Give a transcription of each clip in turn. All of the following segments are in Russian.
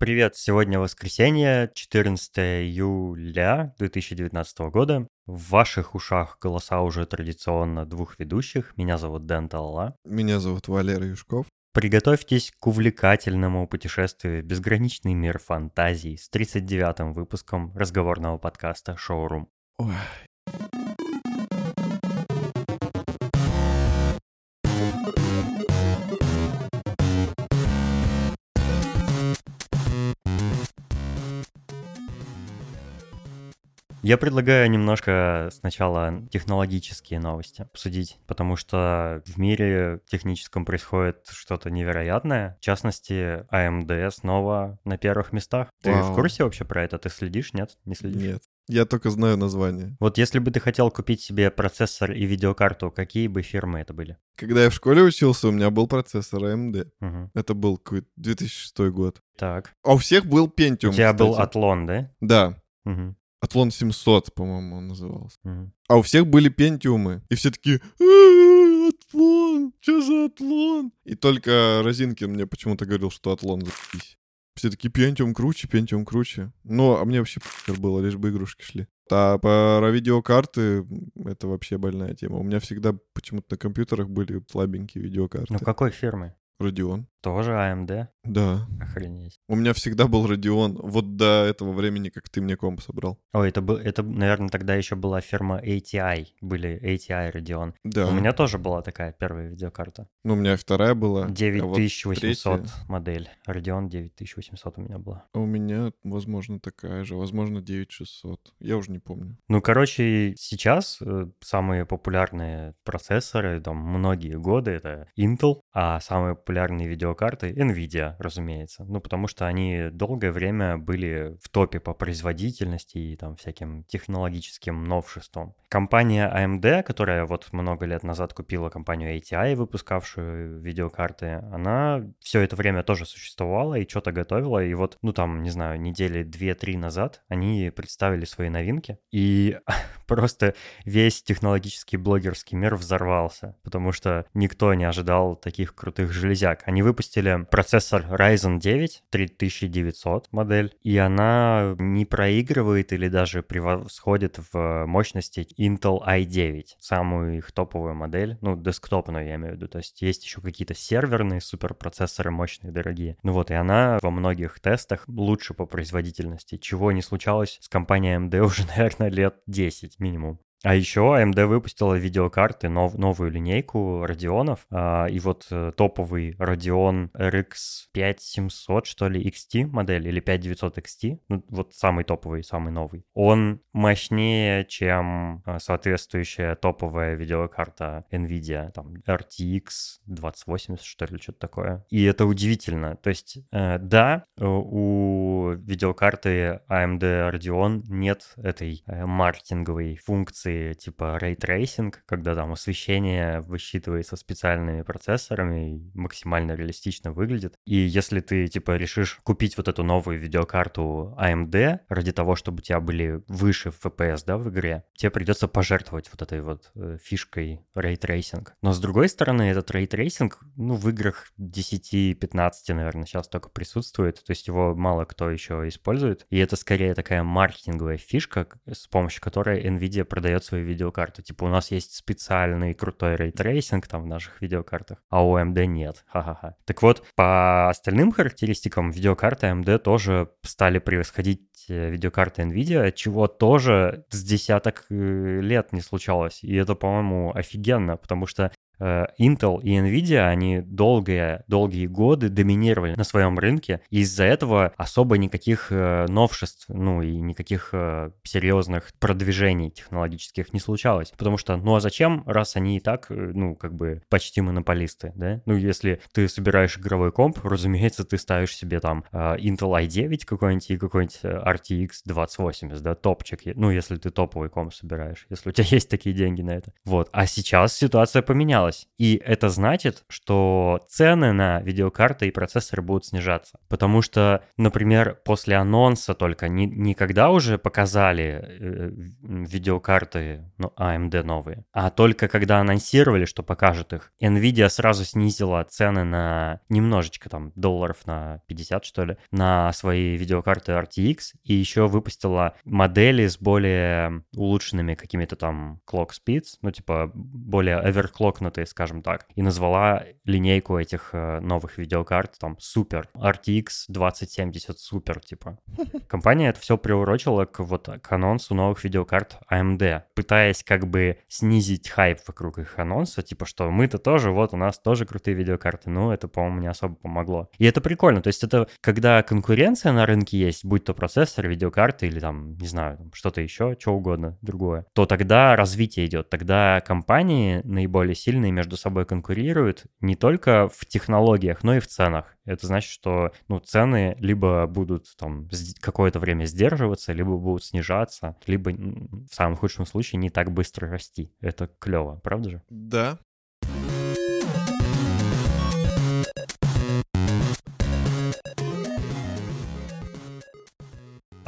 Привет, сегодня воскресенье, 14 июля 2019 года. В ваших ушах голоса уже традиционно двух ведущих. Меня зовут Дэн Талла. Меня зовут Валерий Юшков. Приготовьтесь к увлекательному путешествию в безграничный мир фантазий с 39-м выпуском разговорного подкаста «Шоурум». Ой, Я предлагаю немножко сначала технологические новости обсудить, потому что в мире техническом происходит что-то невероятное. В частности, AMD снова на первых местах. Ты Вау. в курсе вообще про это? Ты следишь? Нет? Не следишь? нет. Я только знаю название. Вот если бы ты хотел купить себе процессор и видеокарту, какие бы фирмы это были? Когда я в школе учился, у меня был процессор AMD. Мгм. Это был какой-то 2006 год. Так. А у всех был Pentium, У тебя был кстати. Атлон, да? Да, Мгм. Атлон 700, по-моему, он назывался. Мгм. А у всех были Пентиумы. И все такие, «Э, Атлон, что за Атлон? И только Розинкин мне почему-то говорил, что Атлон за***ись. Все такие, Пентиум круче, Пентиум круче. Ну, а мне вообще было, лишь бы игрушки шли. А про видеокарты это вообще больная тема. У меня всегда почему-то на компьютерах были слабенькие видеокарты. Ну какой фирмы? Radeon. Тоже AMD? Да. Охренеть. У меня всегда был Radeon. Вот до этого времени, как ты мне комп собрал. Ой, это, был, это, наверное, тогда еще была фирма ATI. Были ATI Radeon. Да. У меня тоже была такая первая видеокарта. Ну, у меня вторая была. а вот 9800 третья- модель. Radeon 9800 у меня была. А у меня, возможно, такая же. Возможно, 9600. Я уже не помню. Ну, короче, сейчас э, самые популярные процессоры, там, многие годы, это Intel, а самые популярные видеокарты NVIDIA, разумеется. Ну, потому что они долгое время были в топе по производительности и там всяким технологическим новшествам. Компания AMD, которая вот много лет назад купила компанию ATI, выпускавшую видеокарты, она все это время тоже существовала и что-то готовила. И вот, ну там, не знаю, недели 2-3 назад они представили свои новинки. И просто весь технологический блогерский мир взорвался, потому что никто не ожидал таких крутых железяк. Они выпустили процессор Ryzen 9 3900 модель, и она не проигрывает или даже превосходит в мощности Intel i9, самую их топовую модель, ну, десктопную я имею в виду, то есть есть еще какие-то серверные суперпроцессоры мощные, дорогие. Ну вот, и она во многих тестах лучше по производительности, чего не случалось с компанией AMD уже, наверное, лет 10 минимум. А еще AMD выпустила видеокарты, нов- новую линейку Radeonов, а, и вот э, топовый Radeon RX 5700, что ли, XT модель, или 5900 XT, ну, вот самый топовый, самый новый, он мощнее, чем э, соответствующая топовая видеокарта NVIDIA, там, RTX 2080, что ли, что-то такое. И это удивительно. То есть, э, да, у видеокарты AMD Radeon нет этой маркетинговой функции типа Ray Tracing, когда там освещение высчитывается специальными процессорами и максимально реалистично выглядит. И если ты типа решишь купить вот эту новую видеокарту AMD ради того, чтобы у тебя были выше FPS, да, в игре, тебе придется пожертвовать вот этой вот э, фишкой Ray Tracing. Но с другой стороны, этот Ray Tracing, ну, в играх 10-15, наверное, сейчас только присутствует, то есть его мало кто еще использует. И это скорее такая маркетинговая фишка, с помощью которой NVIDIA продает свои видеокарты. Типа у нас есть специальный крутой Tracing там в наших видеокартах, а у AMD нет. Ха-ха-ха. Так вот, по остальным характеристикам видеокарты AMD тоже стали превосходить э, видеокарты NVIDIA, чего тоже с десяток э, лет не случалось. И это, по-моему, офигенно, потому что Intel и Nvidia, они долгие, долгие годы доминировали на своем рынке, из-за этого особо никаких э, новшеств, ну и никаких э, серьезных продвижений технологических не случалось. Потому что, ну а зачем, раз они и так, э, ну, как бы почти монополисты, да? Ну, если ты собираешь игровой комп, разумеется, ты ставишь себе там э, Intel i9 какой-нибудь и какой-нибудь э, RTX 2080, да, топчик, ну, если ты топовый комп собираешь, если у тебя есть такие деньги на это. Вот. А сейчас ситуация поменялась. Снижалась. И это значит, что цены на видеокарты и процессоры будут снижаться. Потому что, например, после анонса только, не, не когда уже показали э, видеокарты ну, AMD новые, а только когда анонсировали, что покажут их, Nvidia сразу снизила цены на немножечко, там, долларов на 50, что ли, на свои видеокарты RTX, и еще выпустила модели с более улучшенными какими-то там clock speeds, ну, типа, более оверклокнутые, скажем так, и назвала линейку этих э, новых видеокарт там супер, RTX 2070 супер, типа. Компания это все приурочила к вот к анонсу новых видеокарт AMD, пытаясь как бы снизить хайп вокруг их анонса, типа, что мы-то тоже, вот у нас тоже крутые видеокарты, ну, это, по-моему, не особо помогло. И это прикольно, то есть это когда конкуренция на рынке есть, будь то процессор, видеокарты или там, не знаю, что-то еще, что угодно другое, то тогда развитие идет, тогда компании наиболее сильные между собой конкурируют не только в технологиях, но и в ценах. Это значит, что ну, цены либо будут там какое-то время сдерживаться, либо будут снижаться, либо в самом худшем случае не так быстро расти. Это клево, правда же? Да,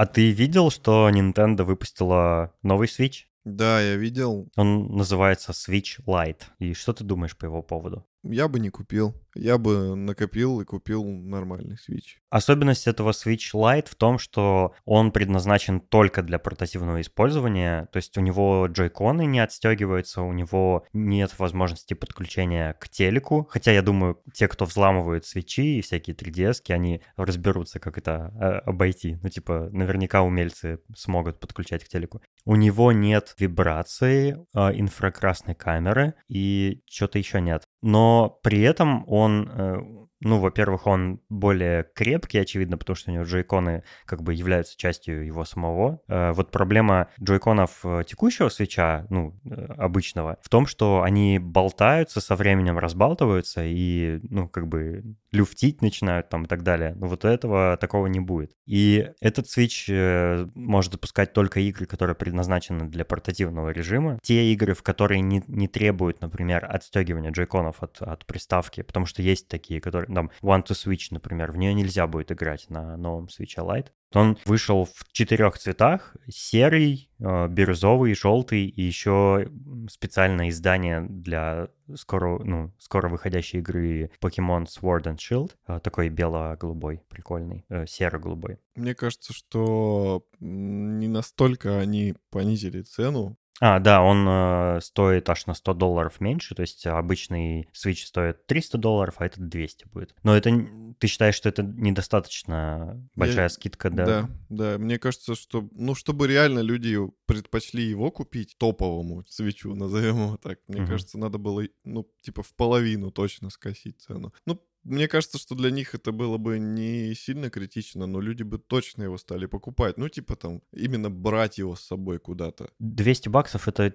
А ты видел, что Nintendo выпустила новый Switch? Да, я видел. Он называется Switch Lite. И что ты думаешь по его поводу? Я бы не купил. Я бы накопил и купил нормальный Switch. Особенность этого Switch Lite в том, что он предназначен только для портативного использования, то есть у него джойконы не отстегиваются, у него нет возможности подключения к телеку, хотя я думаю, те, кто взламывают свечи и всякие 3DS, они разберутся, как это а, обойти. Ну, типа, наверняка умельцы смогут подключать к телеку. У него нет вибрации, а, инфракрасной камеры и что-то еще нет. Но при этом он э, ну, во-первых, он более крепкий, очевидно, потому что у него джойконы как бы являются частью его самого. Э, вот проблема джойконов э, текущего свеча, ну, э, обычного, в том, что они болтаются, со временем разбалтываются и, ну, как бы люфтить начинают там и так далее. Но вот этого такого не будет. И этот свич может запускать только игры, которые предназначены для портативного режима. Те игры, в которые не, не требуют, например, отстегивания джойконов от, от приставки, потому что есть такие, которые там One to Switch, например, в нее нельзя будет играть на новом Switch Lite. Он вышел в четырех цветах. Серый, э, бирюзовый, желтый и еще специальное издание для скоро, ну, скоро выходящей игры Pokemon Sword and Shield. Э, такой бело-голубой, прикольный, э, серо-голубой. Мне кажется, что не настолько они понизили цену, а, да, он э, стоит аж на 100 долларов меньше, то есть обычный Switch стоит 300 долларов, а этот 200 будет. Но это ты считаешь, что это недостаточно большая Я... скидка, да? Да, да. Мне кажется, что, ну, чтобы реально люди предпочли его купить топовому свечу, назовем его так, мне угу. кажется, надо было, ну, типа в половину точно скосить цену. Ну, мне кажется, что для них это было бы не сильно критично, но люди бы точно его стали покупать. Ну, типа там, именно брать его с собой куда-то. 200 баксов это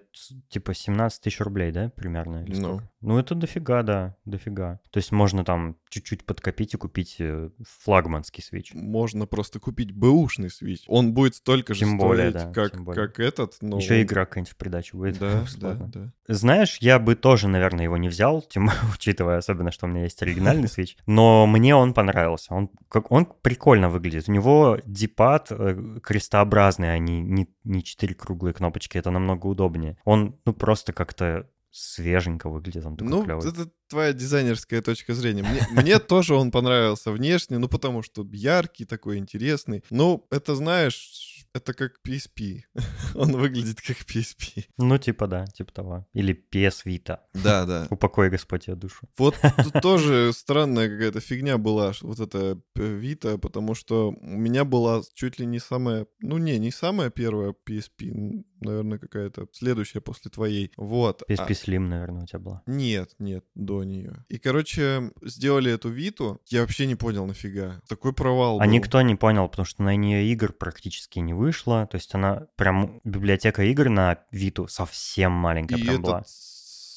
типа 17 тысяч рублей, да, примерно? Или ну. ну, это дофига, да, дофига. То есть можно там чуть-чуть подкопить и купить э, флагманский свич. Можно просто купить бэушный свич. Он будет столько же тем более, стоить, да, как, как этот, но... Еще игра какая-нибудь в придачу будет. Да, да, да. Знаешь, я бы тоже, наверное, его не взял, тем учитывая особенно, что у меня есть оригинальный Switch, но мне он понравился. Он, как, он прикольно выглядит. У него дипад э, крестообразный, а не, не, не четыре круглые кнопочки. Это намного удобнее. Он, ну, просто как-то свеженько выглядит, он такой ну, клевый. это твоя дизайнерская точка зрения. Мне, мне тоже он понравился внешне, ну, потому что яркий такой, интересный. Ну, это, знаешь, это как PSP. Он выглядит как PSP. Ну, типа да, типа того. Или PS Vita. Да, да. Упокой Господь ее душу. Вот тут тоже странная какая-то фигня была, вот эта Vita, потому что у меня была чуть ли не самая, ну не, не самая первая PSP, наверное, какая-то следующая после твоей. Вот. PSP а... Slim, наверное, у тебя была. Нет, нет, до нее. И, короче, сделали эту Виту, я вообще не понял нафига. Такой провал А был. никто не понял, потому что на нее игр практически не вышла. То есть она прям библиотека игр на Виту совсем маленькая и прям этот была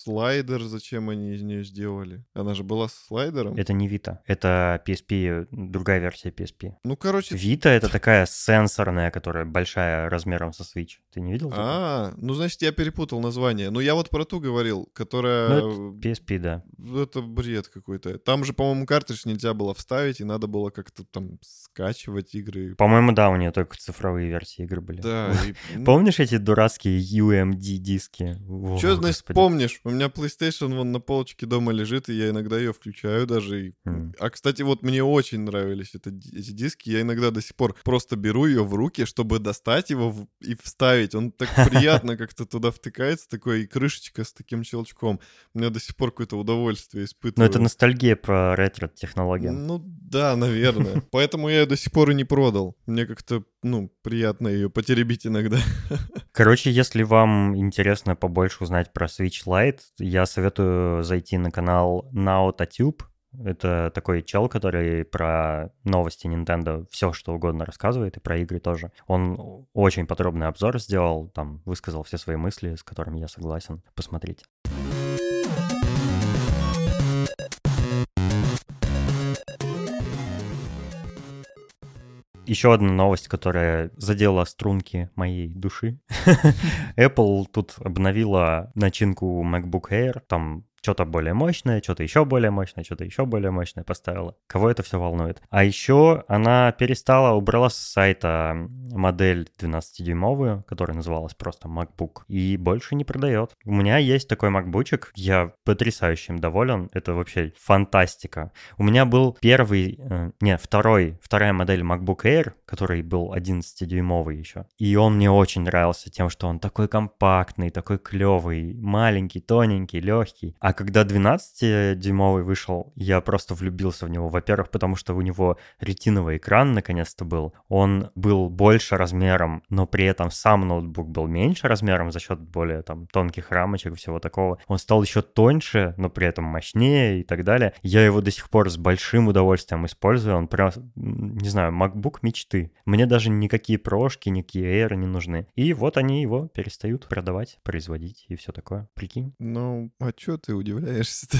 слайдер, зачем они из нее сделали? Она же была с слайдером. Это не Vita, это PSP, другая версия PSP. Ну, короче... Vita — это такая сенсорная, которая большая размером со Switch. Ты не видел? А, ну, значит, я перепутал название. Ну, я вот про ту говорил, которая... Ну, это PSP, да. Это бред какой-то. Там же, по-моему, картридж нельзя было вставить, и надо было как-то там скачивать игры. По-моему, да, у нее только цифровые версии игр были. Да. и, ну, Помнишь эти дурацкие UMD-диски? О, Чё, значит, помнишь? У меня PlayStation вон на полочке дома лежит, и я иногда ее включаю даже. и- М. А, кстати, вот мне очень нравились это, эти диски. Я иногда до сих пор просто беру ее в руки, чтобы достать его в- и вставить. Он так приятно как-то туда втыкается, такой, и крышечка с таким щелчком. Меня до сих пор какое-то удовольствие Ну, испытываю. это ностальгия про ретро-технологии. Ну да, наверное. Поэтому я ее до сих пор и не продал. Мне как-то, ну, приятно ее потеребить иногда. Короче, если вам интересно побольше узнать про Switch Lite, я советую зайти на канал NaotaTube. Это такой чел, который про новости Nintendo все что угодно рассказывает, и про игры тоже. Он очень подробный обзор сделал, там высказал все свои мысли, с которыми я согласен. Посмотрите. Еще одна новость, которая задела струнки моей души. Apple тут обновила начинку MacBook Air. Там что-то более мощное, что-то еще более мощное, что-то еще более мощное поставила. Кого это все волнует? А еще она перестала, убрала с сайта модель 12-дюймовую, которая называлась просто MacBook, и больше не продает. У меня есть такой MacBookчик, я потрясающе им доволен, это вообще фантастика. У меня был первый, э, не, второй, вторая модель MacBook Air, который был 11-дюймовый еще. И он мне очень нравился тем, что он такой компактный, такой клевый, маленький, тоненький, легкий. А когда 12-дюймовый вышел, я просто влюбился в него. Во-первых, потому что у него ретиновый экран наконец-то был. Он был больше размером, но при этом сам ноутбук был меньше размером за счет более там тонких рамочек и всего такого. Он стал еще тоньше, но при этом мощнее и так далее. Я его до сих пор с большим удовольствием использую. Он прям, не знаю, MacBook мечты. Мне даже никакие прошки, никакие Air не нужны. И вот они его перестают продавать, производить и все такое. Прикинь. Ну, а чё ты удивляешься-то?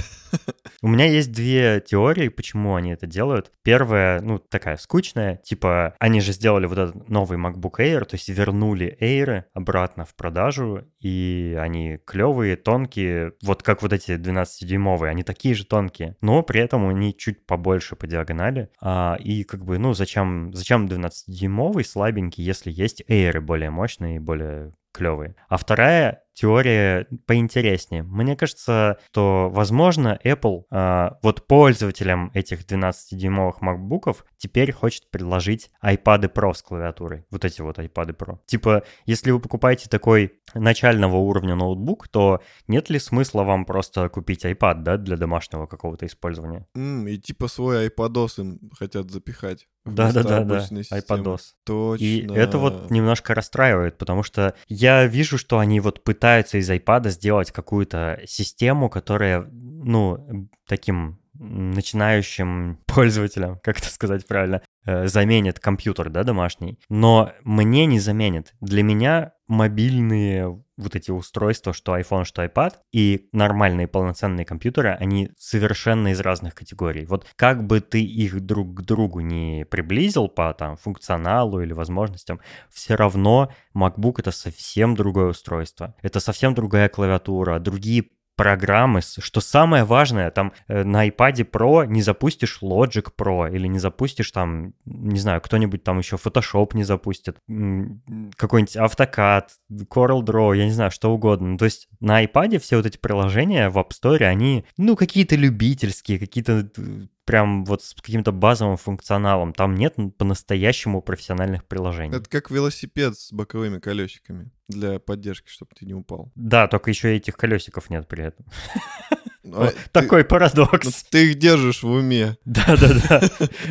У меня есть две теории, почему они это делают. Первая, ну, такая скучная, типа, они же сделали вот этот новый MacBook Air, то есть вернули Air обратно в продажу, и они клевые, тонкие, вот как вот эти 12-дюймовые, они такие же тонкие, но при этом они чуть побольше по диагонали, а, и как бы, ну, зачем, зачем 12-дюймовый слабенький, если есть Air более мощные и более клевые. А вторая теория поинтереснее. Мне кажется, что, возможно, Apple а, вот пользователям этих 12-дюймовых MacBook'ов теперь хочет предложить iPad Pro с клавиатурой. Вот эти вот iPad Pro. Типа, если вы покупаете такой начального уровня ноутбук, то нет ли смысла вам просто купить iPad, да, для домашнего какого-то использования? М, И типа свой iPadOS им хотят запихать. вместо Да-да-да, обычной системы. iPadOS. Точно. И это вот немножко расстраивает, потому что я вижу, что они вот пытаются из iPad сделать какую-то систему, которая, ну, таким начинающим пользователям, как это сказать правильно, э, заменит компьютер, да, домашний. Но мне не заменит. Для меня мобильные вот эти устройства, что iPhone, что iPad, и нормальные полноценные компьютеры, они совершенно из разных категорий. Вот как бы ты их друг к другу не приблизил по там функционалу или возможностям, все равно MacBook это совсем другое устройство. Это совсем другая клавиатура, другие программы, что самое важное, там э, на iPad Pro не запустишь Logic Pro или не запустишь там, не знаю, кто-нибудь там еще Photoshop не запустит, какой-нибудь AutoCAD, Corel Draw, я не знаю, что угодно. То есть на iPad все вот эти приложения в App Store, они, ну, какие-то любительские, какие-то э, прям вот с каким-то базовым функционалом. Там нет по-настоящему профессиональных приложений. Это как велосипед с боковыми колесиками для поддержки, чтобы ты не упал. Да, только еще этих колесиков нет при этом. А О, ты- Такой ну, парадокс. ты их держишь в уме. Да-да-да.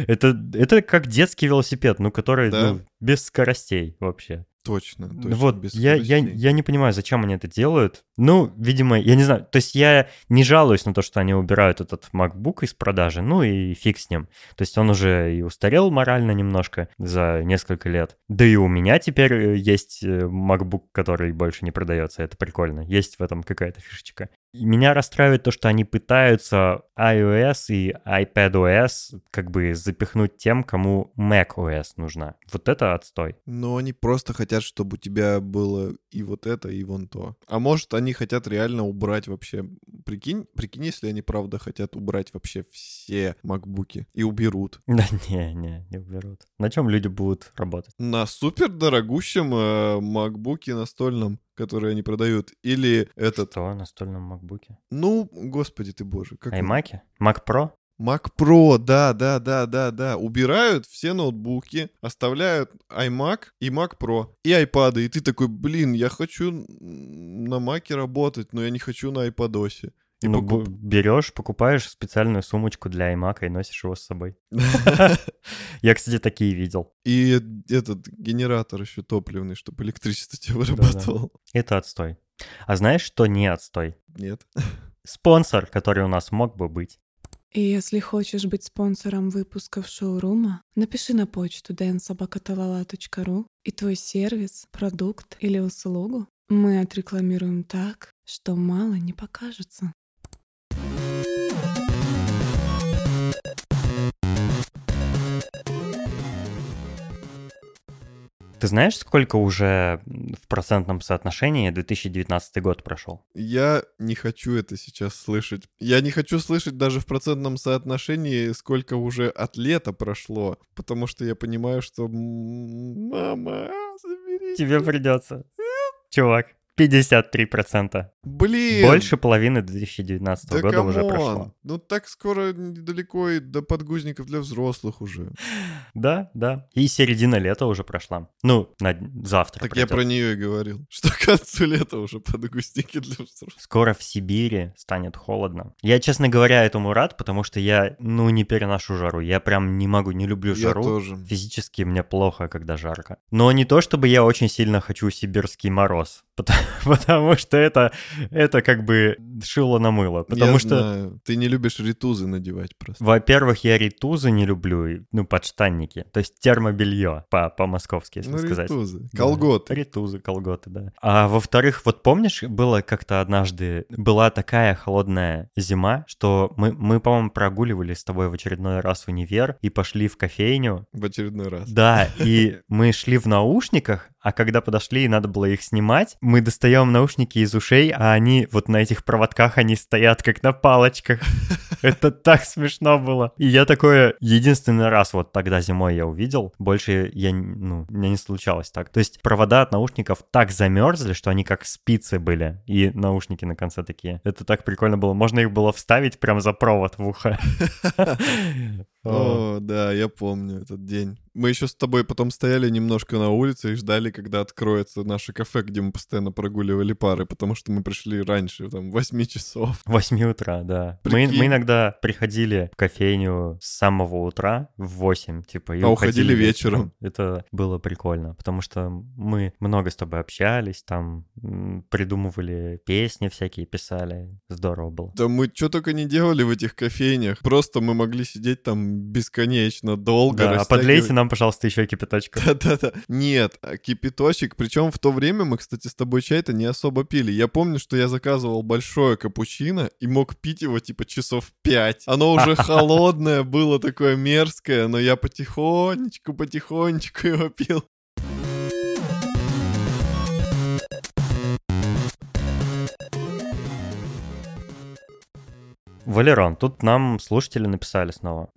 Это, это как детский велосипед, ну, который Да. ну, без скоростей вообще. Точно, точно. Вот, без я, я, я не понимаю, зачем они это делают. Ну, видимо, я не знаю. То есть я не жалуюсь на то, что они убирают этот MacBook из продажи, ну и фиг с ним. То есть он уже и устарел морально немножко за несколько лет. Да и у меня теперь э, есть э, MacBook, который больше не продается. Это прикольно. Есть в этом какая-то фишечка. Меня расстраивает то, что они пытаются iOS и iPadOS как бы запихнуть тем, кому macOS нужна. Вот это отстой. Но они просто хотят, чтобы у тебя было и вот это, и вон то. А может, они хотят реально убрать вообще... Прикинь, прикинь, если они правда хотят убрать вообще все макбуки и уберут. Да не, не, не уберут. На чем люди будут работать? На супер дорогущем э, макбуке настольном, который они продают. Или этот... Что, настольном макбуке? Ну, господи ты боже. Как iMac? Mac Pro? Mac Pro, да, да, да, да, да. Убирают все ноутбуки, оставляют iMac и Mac Pro и iPad. И ты такой, блин, я хочу на Маке работать, но я не хочу на iPadOS. И ну, покуп- берешь, покупаешь специальную сумочку для iMac и носишь его с собой. Я, кстати, такие видел. И этот генератор еще топливный, чтобы электричество тебе вырабатывал. Это отстой. А знаешь, что не отстой? Нет. Спонсор, который у нас мог бы быть. И если хочешь быть спонсором выпусков шоурума, напиши на почту dnsobakatalala.ru и твой сервис, продукт или услугу мы отрекламируем так, что мало не покажется. Ты знаешь, сколько уже в процентном соотношении 2019 год прошел? Я не хочу это сейчас слышать. Я не хочу слышать даже в процентном соотношении, сколько уже от лета прошло. Потому что я понимаю, что... Мама, забери. Тебе придется. Чувак, 53%. Блин! Больше половины 2019 Да года уже come on. прошло. Ну так скоро недалеко и до подгузников для взрослых уже. Да, да. И середина лета уже прошла. Ну, на завтра. Так я пройдет. про нее и говорил. Что к концу лета уже подгузники для взрослых. Скоро в Сибири станет холодно. Я, честно говоря, этому рад, потому что я, ну, не переношу жару. Я прям не могу, не люблю Я жару. тоже. Физически мне плохо, когда жарко. Но не то, чтобы я очень сильно хочу сибирский мороз. Потому, потому что это, это как бы шило на мыло. Потому Я что, знаю. Ты не любишь ритузы надевать просто. во-первых, я ритузы не люблю, ну, подштанники. То есть термобелье по- по-московски, если Ну, сказать. ритузы. Да, Колготы. Ритузы, колготы, да. А во-вторых, вот помнишь, было как-то однажды, была такая холодная зима, что мы, мы по-моему, прогуливались с тобой в очередной раз в универ и пошли в кофейню. В очередной раз. Да, и мы шли в наушниках, а когда подошли и надо было их снимать, мы достаем наушники из ушей, а они вот на этих проводках, они стоят как на палочках. Это так смешно было. И я такое единственный раз вот тогда зимой я увидел. Больше я, ну, у меня не случалось так. То есть провода от наушников так замерзли, что они как спицы были. И наушники на конце такие. Это так прикольно было. Можно их было вставить прям за провод в ухо. О. Да, я помню этот день. Мы еще с тобой потом стояли немножко на улице и ждали, когда откроется наше кафе, где мы постоянно прогуливали пары, потому что мы пришли раньше, там, 8 часов. 8 утра, да. Мы, Прикинь. мы иногда приходили в кофейню с самого утра в 8, типа, и А уходили вечером. Это было прикольно, потому что мы много с тобой общались, там придумывали песни всякие, писали. Здорово было. Да мы что только не делали в этих кофейнях. Просто мы могли сидеть там бесконечно долго. Да, а растягивать- подлейте нам, пожалуйста, еще кипяточку. Да-да-да. Нет, а кипяточек. Причем в то время мы, кстати, с тобой чай-то не особо пили. Я помню, что я заказывал большое капучино и мог пить его типа часов пять. Оно уже холодное было, такое мерзкое, но я потихонечку, потихонечку его пил. Валерон, тут нам слушатели написали снова.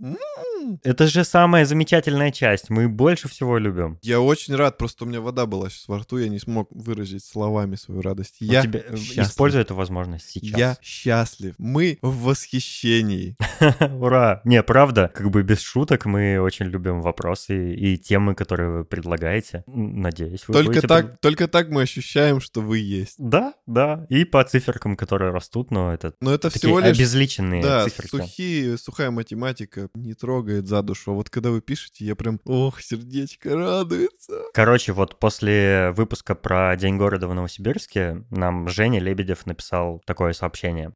Это же самая замечательная часть, мы больше всего любим. Я очень рад, просто у меня вода была сейчас во рту, я не смог выразить словами свою радость. Вот Я тебе- э, счастлив. Используй эту возможность сейчас. Я счастлив. Мы в восхищении. Ура! Не, правда, как бы без шуток мы очень любим вопросы и темы, которые вы предлагаете. Надеюсь, вы Только будете так, только так мы ощущаем, что вы есть. Да, да. И по циферкам, которые растут, но это Но это такие всего лишь обезличенные Да, циферки. сухие, сухая математика не трогает за душу. А вот когда вы пишете, я прям, ох, сердечко радуется. Короче, вот после выпуска про День города в Новосибирске нам Женя Лебедев написал такое сообщение.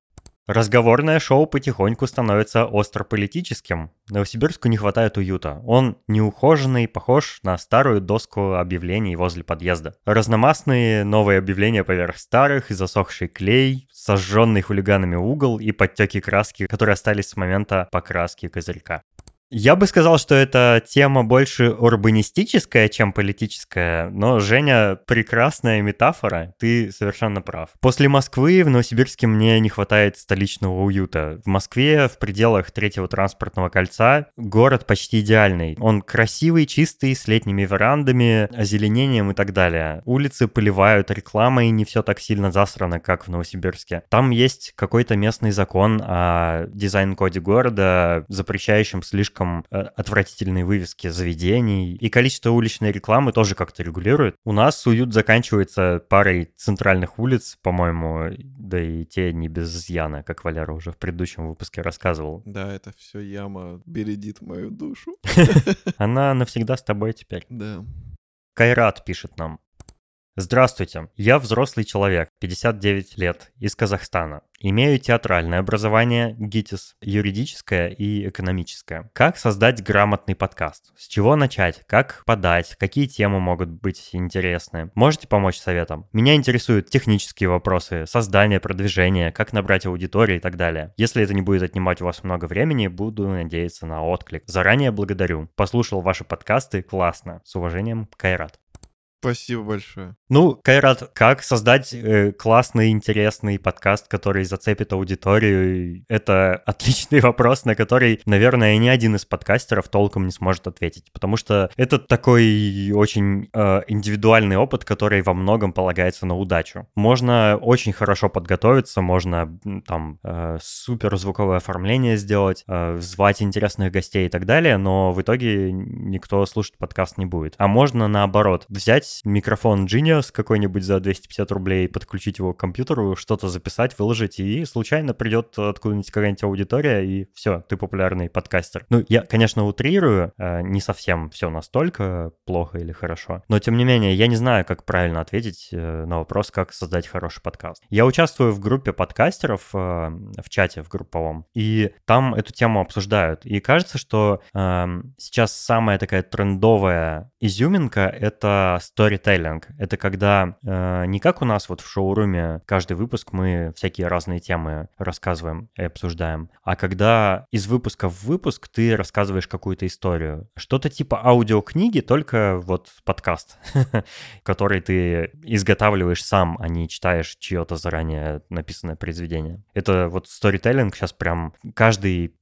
Разговорное шоу потихоньку становится остро-политическим. Новосибирску не хватает уюта. Он неухоженный, похож на старую доску объявлений возле подъезда. Разномастные новые объявления поверх старых, засохший клей, сожженный хулиганами угол и подтеки краски, которые остались с момента покраски козырька. Я бы сказал, что эта тема больше урбанистическая, чем политическая, но, Женя, прекрасная метафора, ты совершенно прав. После Москвы в Новосибирске мне не хватает столичного уюта. В Москве, в пределах третьего транспортного кольца, город почти идеальный. Он красивый, чистый, с летними верандами, озеленением и так далее. Улицы поливают рекламой, не все так сильно засрано, как в Новосибирске. Там есть какой-то местный закон о дизайн-коде города, запрещающем слишком слишком э, отвратительные вывески заведений, и количество уличной рекламы тоже как-то регулирует. У нас уют заканчивается парой центральных улиц, по-моему, да и те не без изъяна, как Валера уже в предыдущем выпуске рассказывал. Да, это все яма бередит мою душу. Она навсегда с тобой теперь. Да. Кайрат пишет нам. Здравствуйте, я взрослый человек, 59 лет, из Казахстана. Имею театральное образование, ГИТИС, юридическое и экономическое. Как создать грамотный подкаст? С чего начать? Как подать? Какие темы могут быть интересны? Можете помочь советом? Меня интересуют технические вопросы, создание, продвижение, как набрать аудиторию и так далее. Если это не будет отнимать у вас много времени, буду надеяться на отклик. Заранее благодарю. Послушал ваши подкасты, классно. С уважением, Кайрат. Спасибо большое. Ну, Кайрат, как создать э, классный, интересный подкаст, который зацепит аудиторию? Это отличный вопрос, на который, наверное, ни один из подкастеров толком не сможет ответить, потому что это такой очень э, индивидуальный опыт, который во многом полагается на удачу. Можно очень хорошо подготовиться, можно там э, супер звуковое оформление сделать, э, звать интересных гостей и так далее, но в итоге никто слушать подкаст не будет. А можно наоборот взять взять микрофон Genius какой-нибудь за 250 рублей, подключить его к компьютеру, что-то записать, выложить, и случайно придет откуда-нибудь какая-нибудь аудитория, и все, ты популярный подкастер. Ну, я, конечно, утрирую, э, не совсем все настолько плохо или хорошо, но тем не менее, я не знаю, как правильно ответить э, на вопрос, как создать хороший подкаст. Я участвую в группе подкастеров э, в чате, в групповом, и там эту тему обсуждают. И кажется, что эм, сейчас самая такая трендовая изюминка — это Storytelling — это когда э, не как у нас вот в шоуруме каждый выпуск мы всякие разные темы рассказываем и обсуждаем, а когда из выпуска в выпуск ты рассказываешь какую-то историю. Что-то типа аудиокниги, только вот подкаст, который ты изготавливаешь сам, а не читаешь чье-то заранее написанное произведение. Это вот Storytelling сейчас прям каждый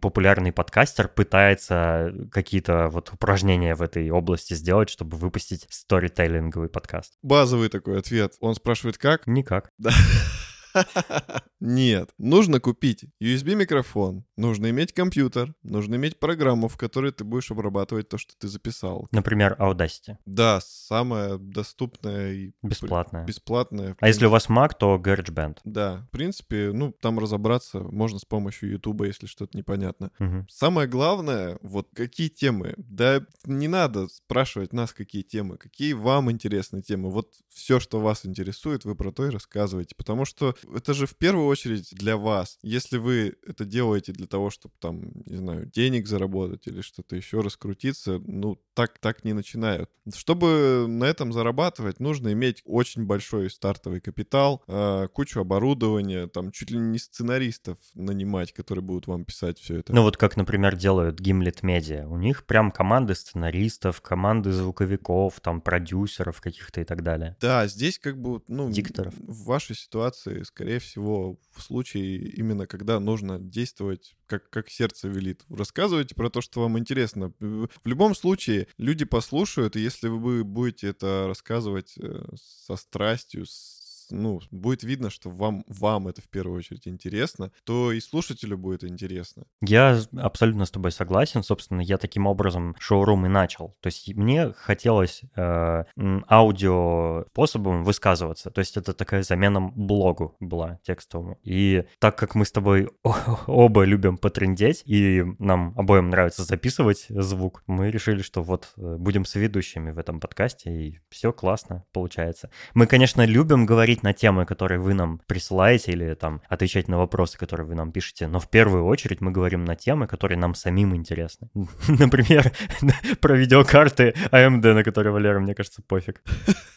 популярный подкастер пытается какие-то вот упражнения в этой области сделать, чтобы выпустить story сторителлинговый подкаст? Базовый такой ответ. Он спрашивает, как? Никак. Да. Нет, нужно купить USB-микрофон, нужно иметь компьютер, нужно иметь программу, в которой ты будешь обрабатывать то, что ты записал. Например, Audacity. Да, самая доступная и... Бесплатная. Бесплатная. А если у вас Mac, то GarageBand. Да, в принципе, ну, там разобраться можно с помощью YouTube, если что-то непонятно. Угу. Самое главное, вот какие темы. Да не надо спрашивать нас, какие темы, какие вам интересны темы. Вот все, что вас интересует, вы про то и рассказываете, потому что это же в первую очередь для вас. Если вы это делаете для того, чтобы там, не знаю, денег заработать или что-то еще раскрутиться, ну, так, так не начинают. Чтобы на этом зарабатывать, нужно иметь очень большой стартовый капитал, э, кучу оборудования, там чуть ли не сценаристов нанимать, которые будут вам писать все это. Ну вот как, например, делают Gimlet Media. У них прям команды сценаристов, команды звуковиков, там продюсеров каких-то и так далее. Да, здесь как бы, ну, Дикторов. в вашей ситуации, скорее всего, в случае именно когда нужно действовать как, как сердце велит. Рассказывайте про то, что вам интересно. В любом случае, люди послушают, и если вы будете это рассказывать э, со страстью, с ну, будет видно, что вам, вам это в первую очередь интересно, то и слушателю будет интересно. Я абсолютно с тобой согласен. Собственно, я таким образом шоурум и начал. То есть мне хотелось э, аудио способом высказываться. То есть это такая замена блогу была текстовому. И так как мы с тобой оба любим потрендеть, и нам обоим нравится записывать звук, мы решили, что вот э, будем соведущими в этом подкасте, и все классно получается. Мы, конечно, любим говорить говорить на темы, которые вы нам присылаете, или там отвечать на вопросы, которые вы нам пишете. Но в первую очередь мы говорим на темы, которые нам самим интересны. Например, про видеокарты AMD, на которые Валера, мне кажется, пофиг.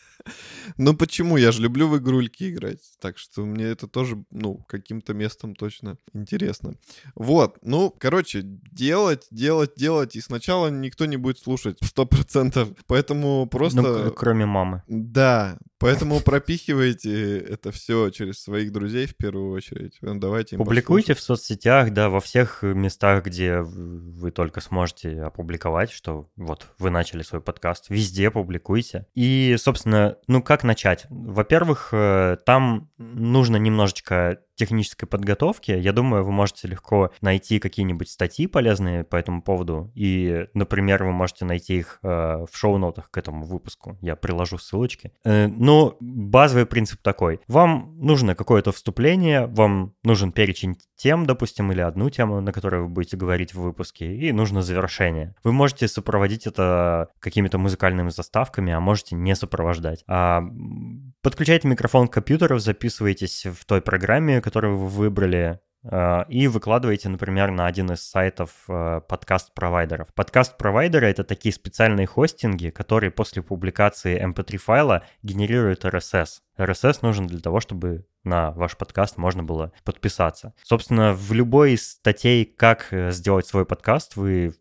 Ну почему? Я же люблю в игрульки играть. Так что мне это тоже, ну, каким-то местом точно интересно. Вот, ну, короче, делать, делать, делать. И сначала никто не будет слушать сто процентов. Поэтому просто... Ну, кроме мамы. Да, Поэтому пропихивайте это все через своих друзей в первую очередь. Ну, давайте Публикуйте послушать. в соцсетях, да, во всех местах, где вы только сможете опубликовать, что вот вы начали свой подкаст. Везде публикуйте. И, собственно, ну как начать? Во-первых, э, там нужно немножечко технической подготовки, я думаю, вы можете легко найти какие-нибудь статьи полезные по этому поводу. И, например, вы можете найти их э, в шоу-нотах к этому выпуску. Я приложу ссылочки. Э, но базовый принцип такой. Вам нужно какое-то вступление, вам нужен перечень тем, допустим, или одну тему, на которой вы будете говорить в выпуске, и нужно завершение. Вы можете сопроводить это какими-то музыкальными заставками, а можете не сопровождать. А, подключайте микрофон к компьютеру, записывайтесь в той программе, которую вы выбрали, и выкладываете, например, на один из сайтов а, подкаст-провайдеров. Подкаст-провайдеры — это такие специальные хостинги, которые после публикации mp3 файла генерируют RSS. RSS нужен для того, чтобы на ваш подкаст можно было подписаться. Собственно, в любой из статей, как э, сделать свой подкаст, вы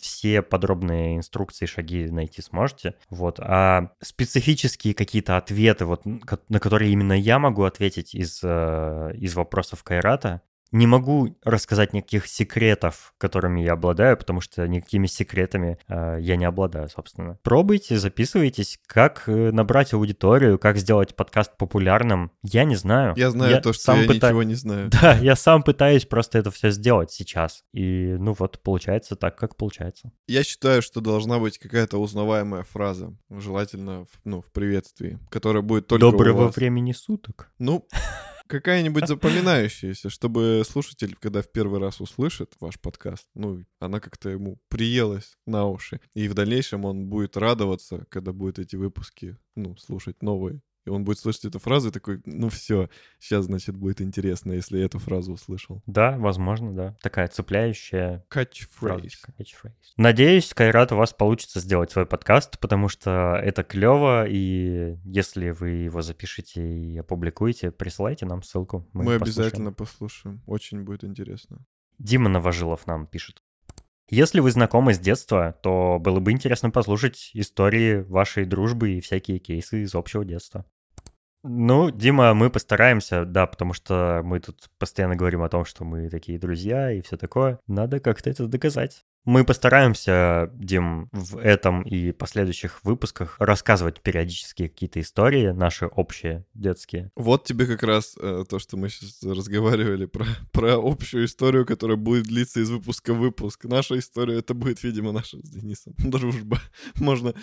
все подробные инструкции, шаги найти сможете. Вот. А специфические какие-то ответы, вот, на которые именно я могу ответить из, э, из вопросов Кайрата, не могу рассказать никаких секретов, которыми я обладаю, потому что никакими секретами э, я не обладаю, собственно. Пробуйте, записывайтесь, как э, набрать аудиторию, как сделать подкаст популярным. Я не знаю. Я знаю я то, что сам я пыта... ничего не знаю. Да, я сам пытаюсь просто это все сделать сейчас. И, ну вот, получается так, как получается. Я считаю, что должна быть какая-то узнаваемая фраза, желательно, ну, в приветствии, которая будет только Доброго времени суток. Ну, какая-нибудь запоминающаяся, чтобы слушатель, когда в первый раз услышит ваш подкаст, ну, она как-то ему приелась на уши. И в дальнейшем он будет радоваться, когда будет эти выпуски, ну, слушать новые. И он будет слышать эту фразу и такой, ну все, сейчас, значит, будет интересно, если я эту фразу услышал. Да, возможно, да. Такая цепляющая catchphrase. catchphrase. Надеюсь, Кайрат, у вас получится сделать свой подкаст, потому что это клево, и если вы его запишете и опубликуете, присылайте нам ссылку. Мы, Мы обязательно послушаем. Очень будет интересно. Дима Новожилов нам пишет. Если вы знакомы с детства, то было бы интересно послушать истории вашей дружбы и всякие кейсы из общего детства. Ну, Дима, мы постараемся, да, потому что мы тут постоянно говорим о том, что мы такие друзья и все такое. Надо как-то это доказать. Мы постараемся, Дим, в этом и последующих выпусках рассказывать периодически какие-то истории, наши общие, детские. Вот тебе как раз э, то, что мы сейчас разговаривали про, про общую историю, которая будет длиться из выпуска в выпуск. Наша история, это будет, видимо, наша с Денисом дружба. Можно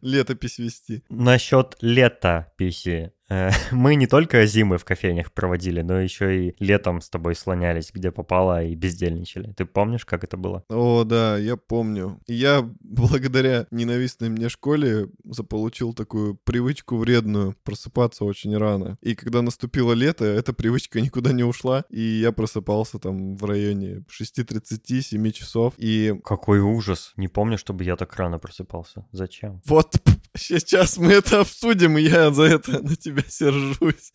летопись вести. Насчет летописи. Э, мы не только зимы в кофейнях проводили, но еще и летом с тобой слонялись, где попало, и бездельничали. Ты помнишь, как это было? О, да, я помню. Я благодаря ненавистной мне школе заполучил такую привычку вредную просыпаться очень рано. И когда наступило лето, эта привычка никуда не ушла, и я просыпался там в районе 6.30, 7 часов, и... Какой ужас! Не помню, чтобы я так рано просыпался. Зачем? Вот сейчас мы это обсудим, и я за это на тебя тебя сержусь.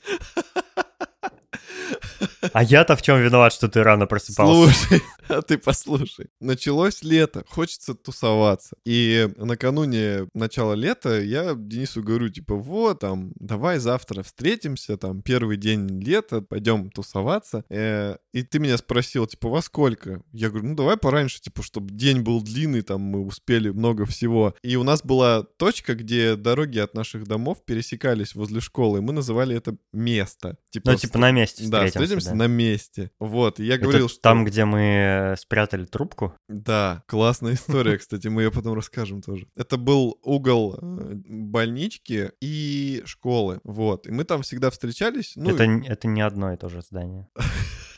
А я-то в чем виноват, что ты рано просыпался? Слушай, а ты послушай. Началось лето, хочется тусоваться. И накануне начала лета я Денису говорю, типа, вот, там, давай завтра встретимся, там, первый день лета, пойдем тусоваться. Э, и ты меня спросил, типа, во сколько? Я говорю, ну, давай пораньше, типа, чтобы день был длинный, там, мы успели много всего. И у нас была точка, где дороги от наших домов пересекались возле школы, и мы называли это место. Типа, ну, типа на месте Да, встретимся да. на месте. Вот, я говорил, это что... Там, где мы спрятали трубку? Да, классная история, кстати, мы ее потом расскажем тоже. Это был угол э, больнички и школы, вот. И мы там всегда встречались. Ну... Это, это не одно и то же здание.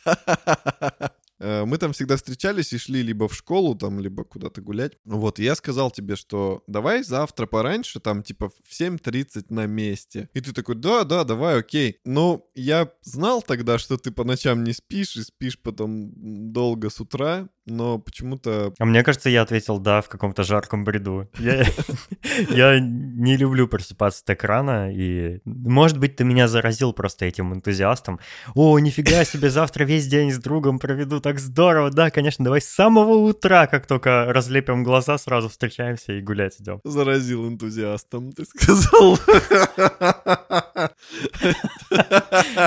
Э, Мы там всегда встречались и шли либо в школу, там, либо куда-то гулять. Вот, я сказал тебе, что давай завтра пораньше, там, типа, в 7.30 на месте. И ты такой, да, да, давай, окей. Но я знал тогда, что ты по ночам не спишь и спишь потом долго с утра, но почему-то... А мне кажется, я ответил «да» в каком-то жарком бреду. Я, не люблю просыпаться так рано, и, может быть, ты меня заразил просто этим энтузиастом. О, нифига себе, завтра весь день с другом проведу, так здорово. Да, конечно, давай с самого утра, как только разлепим глаза, сразу встречаемся и гулять идем. Заразил энтузиастом, ты сказал.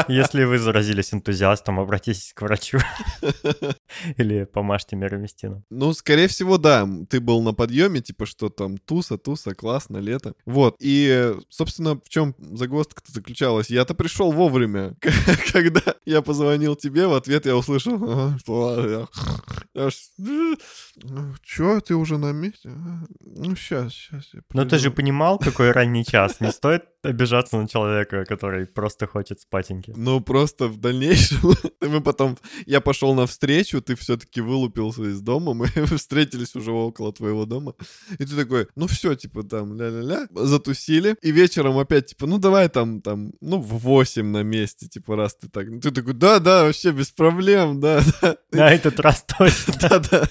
Если вы заразились энтузиастом, обратитесь к врачу или помажьте мироместином. Ну, скорее всего, да. Ты был на подъеме, типа, что там туса, туса, классно, лето. Вот. И, собственно, в чем загвоздка-то заключалась? Я-то пришел вовремя. Когда я позвонил тебе, в ответ я услышал, «А, Ну, Чё, ты уже на месте? Ну, сейчас, сейчас. Но ты же понимал, какой ранний час. Не стоит обижаться на человека, который просто хочет спатеньки. Ну, просто в дальнейшем мы потом... Я пошел навстречу, ты все-таки вылупился из дома, мы встретились уже около твоего дома. И ты такой, ну все, типа там, ля-ля-ля, затусили. И вечером опять, типа, ну давай там, там, ну в 8 на месте, типа, раз ты так. Ты такой, да-да, вообще без проблем, да-да. На этот раз точно. Да-да.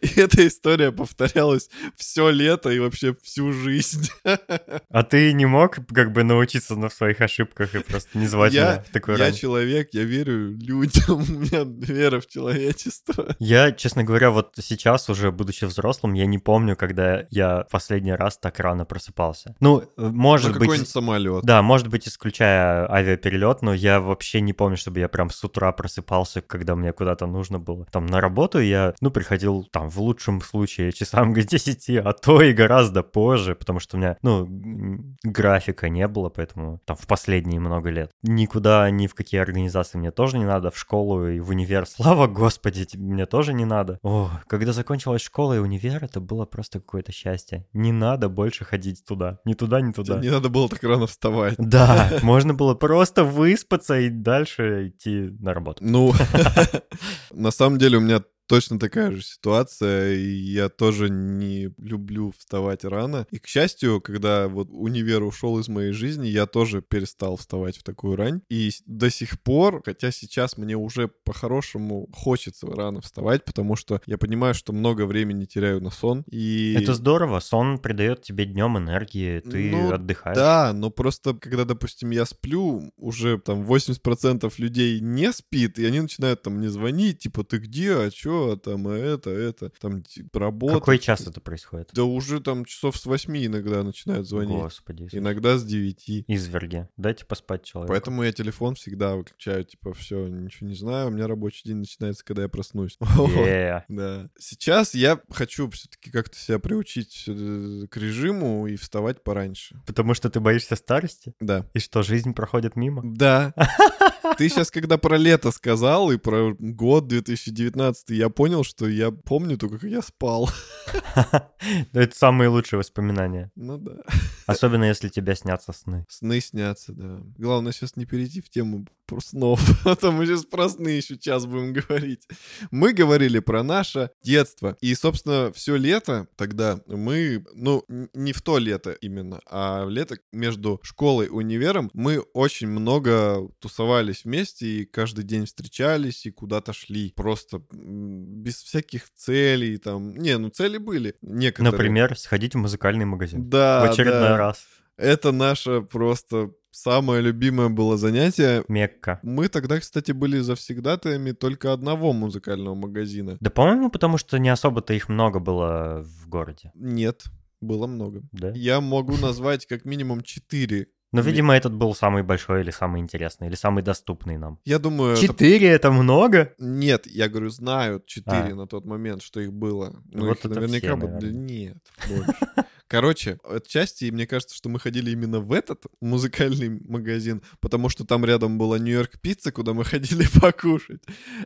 И эта история повторялась все лето и вообще всю жизнь. А ты не мог как бы научиться на своих ошибках и просто не звать меня Я, в такой я рань? человек, я верю людям, у меня вера в человечество. Я, честно говоря, вот сейчас уже, будучи взрослым, я не помню, когда я последний раз так рано просыпался. Ну, э, может Ну, быть... какой-нибудь самолет. Да, может быть, исключая авиаперелет, но я вообще не помню, чтобы я прям с утра просыпался, когда мне куда-то нужно было. Там на работу я, ну, приходил там в лучшем случае часам к 10, а то и гораздо позже, потому что у меня, ну, графика не было, поэтому там в последние много лет. Никуда, ни в какие организации мне тоже не надо, в школу и в универ. Слава господи, мне тоже не надо. О, когда закончилась школа и универ, это было просто какое-то счастье. Не надо больше ходить туда. Ни туда, ни туда. Не надо было так рано вставать. Да, можно было просто выспаться и дальше идти на работу. Ну, на самом деле у меня точно такая же ситуация, и я тоже не люблю вставать рано. И, к счастью, когда вот универ ушел из моей жизни, я тоже перестал вставать в такую рань. И до сих пор, хотя сейчас мне уже по-хорошему хочется рано вставать, потому что я понимаю, что много времени теряю на сон. И... Это здорово, сон придает тебе днем энергии, ты Ну, отдыхаешь. Да, но просто, когда, допустим, я сплю, уже там 80% людей не спит, и они начинают там мне звонить, типа, ты где, а чё, там, а это, это, там, типа, работа. Какой час это происходит? Да уже там часов с 8 иногда начинают звонить. Господи. Иисус. Иногда с 9. Изверги. Дайте поспать человеку. Поэтому я телефон всегда выключаю, типа, все, ничего не знаю, у меня рабочий день начинается, когда я проснусь. Да. Сейчас я хочу все-таки как-то себя приучить э, к режиму и вставать пораньше. Потому что ты боишься старости? Да. И что, жизнь проходит мимо? Да. Ты сейчас, когда про лето сказал и про год 2019, я понял, что я помню только, как я спал. Это самые лучшие воспоминания. Ну да. Особенно если тебе снятся сны. Сны снятся, да. Главное сейчас не перейти в тему про снов, а то мы сейчас про сны еще час будем говорить. Мы говорили про наше детство. И, собственно, все лето тогда мы, ну, не в то лето именно, а лето между школой и универом мы очень много тусовались вместе и каждый день встречались и куда-то шли. Просто без всяких целей там. Не, ну цели были некоторые. Например, сходить в музыкальный магазин. да, в очередной да. раз. Это наше просто самое любимое было занятие. Мекка. Мы тогда, кстати, были завсегдатаями только одного музыкального магазина. Да, по-моему, потому что не особо-то их много было в городе. Нет, было много. Да? Я могу назвать как минимум четыре. Но, Ми- видимо, этот был самый большой или самый интересный, или самый доступный нам. Я думаю. Четыре это много? Нет, я говорю, знают четыре А. на тот момент, что их было. Ну, Вот их это наверняка все, бы... Да наверное. нет, больше. Короче, отчасти мне кажется, что мы ходили именно в этот музыкальный магазин, потому что там рядом была Нью-Йорк пицца, куда мы ходили покушать.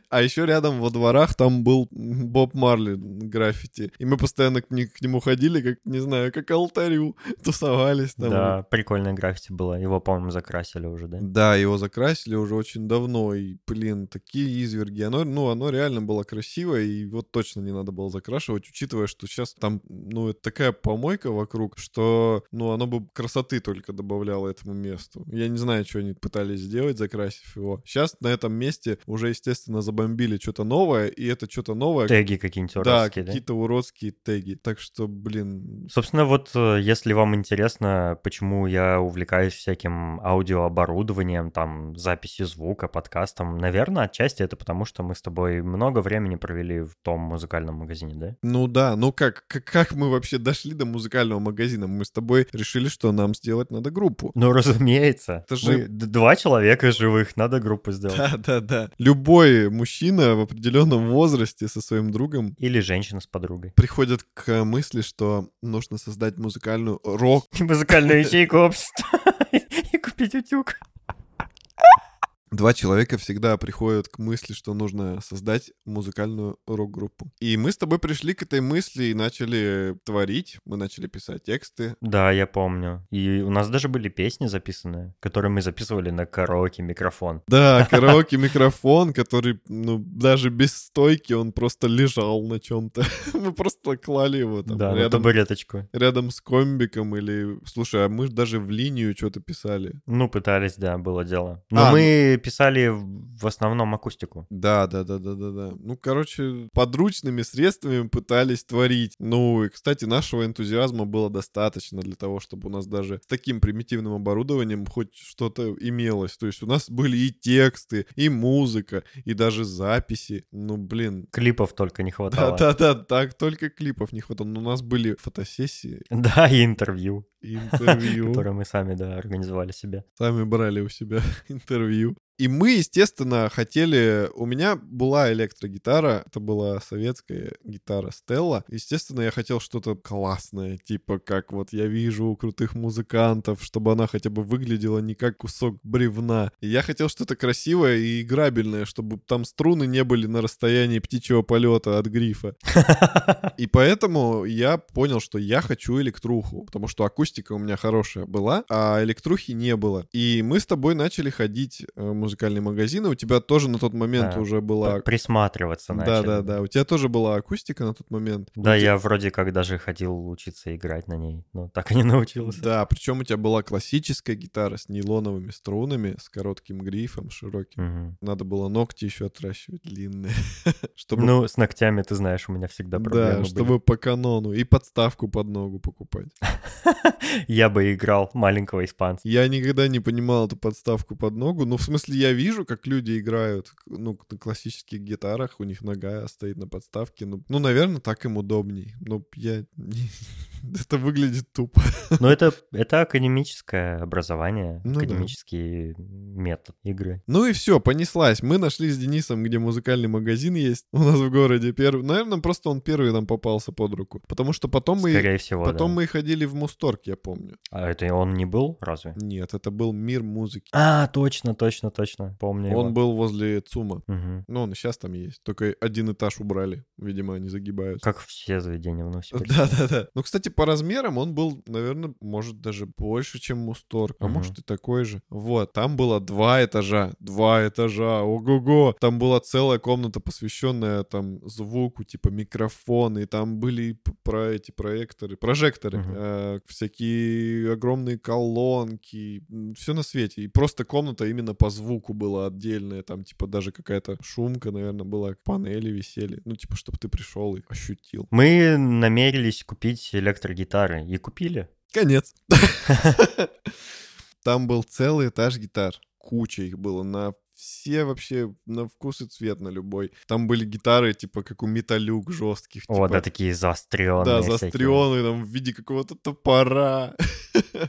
А еще рядом во дворах там был Боб Марли граффити. И мы постоянно к, не, к нему ходили, как, не знаю, как алтарю, тусовались там. Да, прикольное граффити было. Его, по-моему, закрасили уже, да? Да, его закрасили уже очень давно. И, блин, такие изверги. Оно, ну, оно реально было красивое, и вот точно не надо было закрашивать, учитывая, что сейчас там, ну, это такая помойка вокруг, что, ну, оно бы красоты только добавляло этому месту. Я не знаю, что они пытались сделать, закрасив его. Сейчас на этом месте уже, естественно, забомбили что-то новое, и это что-то новое. Теги какие-нибудь Да, уродские, да? какие-то уродские теги. Так что, блин, Собственно, вот э, если вам интересно, почему я увлекаюсь всяким аудиооборудованием, там, записью звука, подкастом, наверное, отчасти это потому, что мы с тобой много времени провели в том музыкальном магазине, да? Ну да, ну как, как, как мы вообще дошли до музыкального магазина? Мы с тобой решили, что нам сделать надо группу. Ну, разумеется. Это же- Мы два человека живых, надо группу сделать. Да, да, да. Любой мужчина в определенном возрасте со своим другом Или женщина с подругой. приходит к мысли, что нужно создать музыкальную рок. Музыкальную ячейку общества и купить утюг. Два человека всегда приходят к мысли, что нужно создать музыкальную рок-группу. И мы с тобой пришли к этой мысли и начали творить. Мы начали писать тексты. Да, я помню. И у нас даже были песни записанные, которые мы записывали на караоке микрофон. Да, караоке-микрофон, который, ну, даже без стойки, он просто лежал на чем-то. Мы просто клали его там да, рядом, табуреточку. рядом с комбиком или... Слушай, а мы даже в линию что-то писали. Ну, пытались, да, было дело. Но А, мы писали в основном акустику. Да, да, да, да, да, да. Ну, короче, подручными средствами пытались творить. Ну, и, кстати, нашего энтузиазма было достаточно для того, чтобы у нас даже с таким примитивным оборудованием хоть что-то имелось. То есть у нас были и тексты, и музыка, и даже записи. Ну, блин. Клипов только не хватало. Да-да-да, так только клипов не хватало. Но у нас были фотосессии, Да, и интервью, интервью. которые мы сами, да, организовали себе. Сами брали у себя интервью. И мы, естественно, хотели... У меня была электрогитара, это была советская гитара Стелла. Естественно, я хотел что-то классное, типа как вот я вижу у крутых музыкантов, чтобы она хотя бы выглядела не как кусок бревна. И я хотел что-то красивое и играбельное, чтобы там струны не были на расстоянии птичьего полета от грифа. И поэтому я понял, что я хочу электруху, потому что акустика у меня хорошая была, а электрухи не было. И мы с тобой начали ходить э, музыкальные магазины. У тебя тоже на тот момент Да, уже была... Присматриваться начали. да, да. У тебя тоже была акустика на тот момент. Да, У те- я вроде как даже хотел учиться играть на ней, но так и не научился. Да, причем у тебя была классическая гитара с нейлоновыми струнами, с коротким грифом, широким. Мгм. Надо было ногти еще отращивать длинные, чтобы Ну, с ногтями, ты знаешь, у меня всегда проблемы да, были. чтобы по канону и подставку под ногу покупать. Я бы играл маленького испанца. Я никогда не понимал эту подставку под ногу. Ну, в смысле, я вижу, как люди играют, ну, на классических гитарах, у них нога стоит на подставке. Ну, ну наверное, так им удобней. Но я... Это выглядит тупо. Но это, это академическое образование, Ну да. академический метод игры. Ну и все, понеслась. Мы нашли с Денисом, где музыкальный магазин есть у нас в городе. Первый, наверное, просто он первый нам попался под руку. Потому что потом мы... Скорее всего, Потом да. мы ходили в Мусторг, я помню. А это он не был, разве? Нет, это был мир музыки. А, точно, точно, точно. Помню Он его. был возле ЦУМа. Мгм. Ну, он сейчас там есть. Только один этаж убрали. Видимо, они загибаются. Как все заведения в Новосибирске. Да-да-да. Ну, кстати, по размерам он был, наверное, может даже больше, чем Мусторг. А Мгм. может и такой же. Вот, там было два этажа. Два этажа. Ого-го. Там была целая комната, посвященная там звуку, типа микрофоны. Там были про эти проекторы, прожекторы. Мгм. э, всякие огромные колонки. Все на свете. И просто комната именно по звуку была отдельная. Там, типа, даже какая-то шумка, наверное, была. Панели висели. Ну, типа, чтобы ты пришел и ощутил. Мы намерились купить электрогитары и купили. Конец. Там был целый этаж гитар. Куча их было на все вообще на вкус и цвет на любой. Там были гитары, типа, как у металюк жестких. О, типа, да, такие заостренные. да, всякие. заостренные, там, в виде какого-то топора.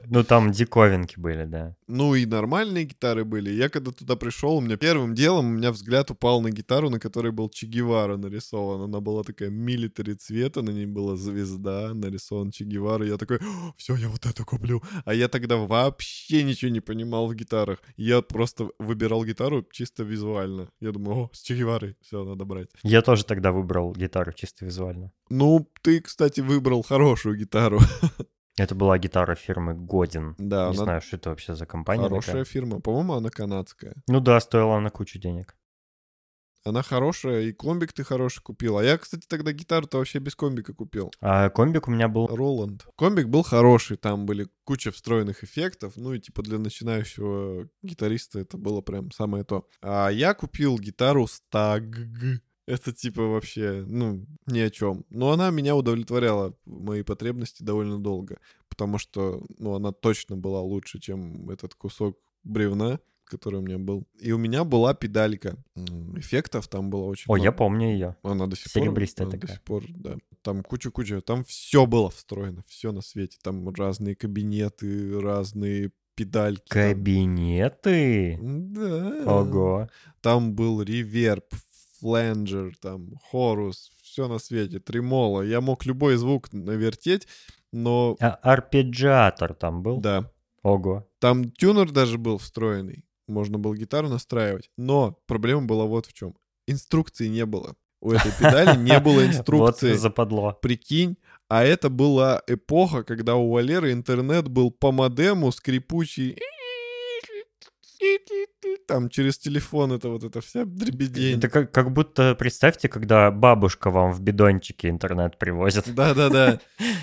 Ну, там диковинки были, да. Ну и нормальные гитары были. Я когда туда пришел, у меня первым делом у меня взгляд упал на гитару, на которой был Че Гевара нарисован. Она была такая милитари цвета, на ней была звезда, нарисован Че Гевара. Я такой, все, я вот это куплю. А я тогда вообще ничего не понимал в гитарах. Я просто выбирал гитару чисто визуально. Я думаю, о, с Че Геварой, все, надо брать. Я тоже тогда выбрал гитару чисто визуально. Ну, ты, кстати, выбрал хорошую гитару. Это была гитара фирмы Годин. Да, Не она знаю, что это вообще за компания хорошая такая. фирма. По-моему, она канадская. Ну да, стоила она кучу денег. Она хорошая, и комбик ты хороший купил. А я, кстати, тогда гитару-то вообще без комбика купил. А комбик у меня был... Роланд. Комбик был хороший, там были куча встроенных эффектов, ну и типа для начинающего гитариста это было прям самое то. А я купил гитару Stag. Это типа вообще, ну, ни о чем. Но она меня удовлетворяла, мои потребности довольно долго. Потому что, ну, она точно была лучше, чем этот кусок бревна, который у меня был. И у меня была педалька эффектов, там было очень О, много. я помню ее. Она до сих пор... Серебристая она До такая. сих пор, да. Там куча-куча. Там все было встроено, все на свете. Там разные кабинеты, разные педальки. там- Кабинеты? Да. Ого. Там был реверб, фленджер, там, хорус, все на свете, тремоло. Я мог любой звук навертеть, но... А арпеджиатор там был? Да. Ого. Там тюнер даже был встроенный. Можно было гитару настраивать. Но проблема была вот в чем. Инструкции не было. У этой педали не было Вот инструкции. западло. Прикинь, а это была эпоха, когда у Валеры интернет был по модему скрипучий. Там через телефон это вот это вся дребедень. Это как, как будто, представьте, когда бабушка вам в бидончике интернет привозит. Да-да-да.